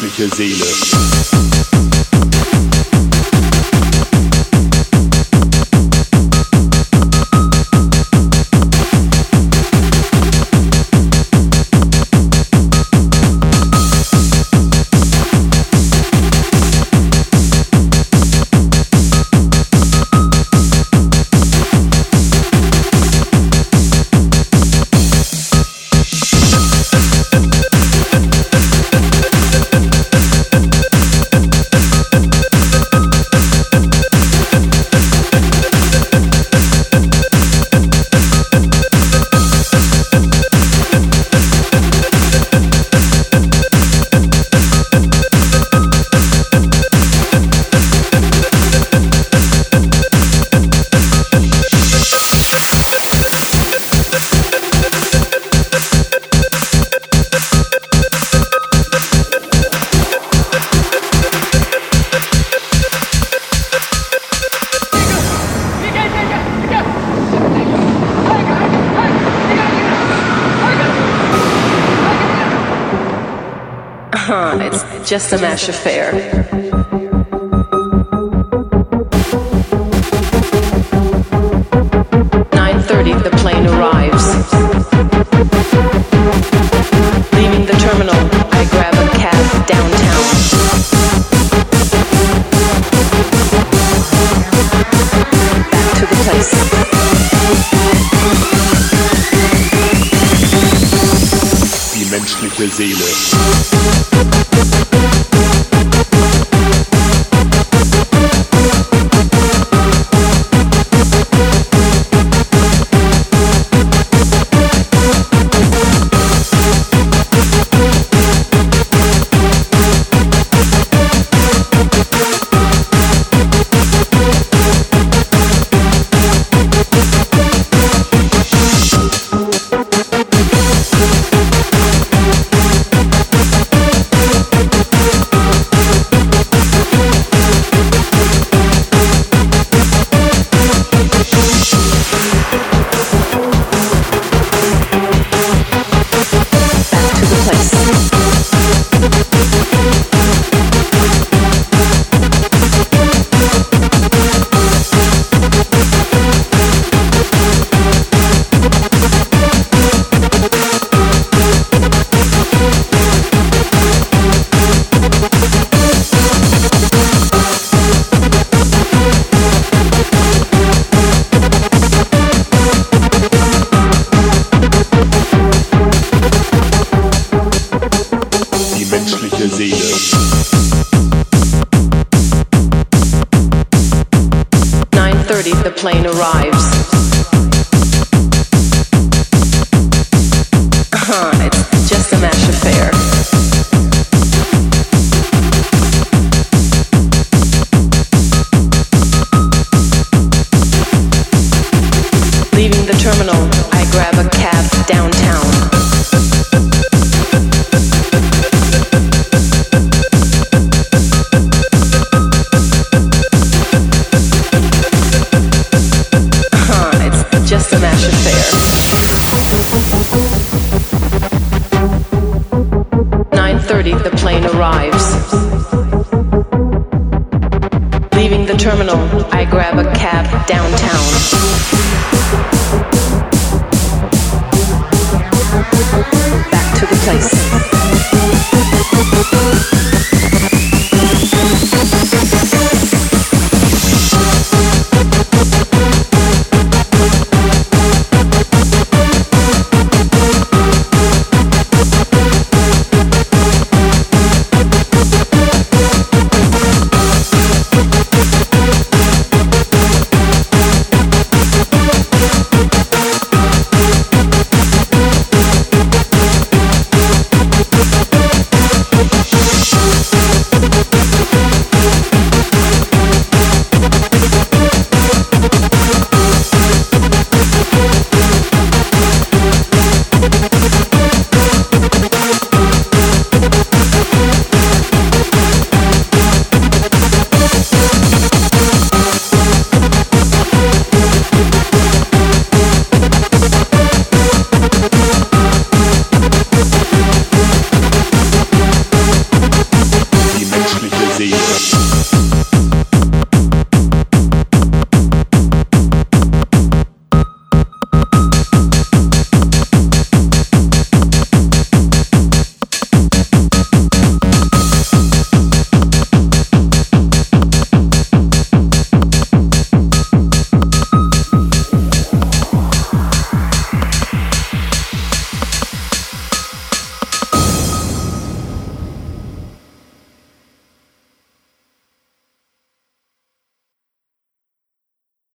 menschliche Seele. To the plane arrives. Leaving the terminal, I grab a place. Die menschliche Seele. 9.30, the plane arrives. Uh-huh, it's just a mash affair. Leaving the terminal, I grab a cab downtown. terminal, I grab a cab downtown. Back to the place.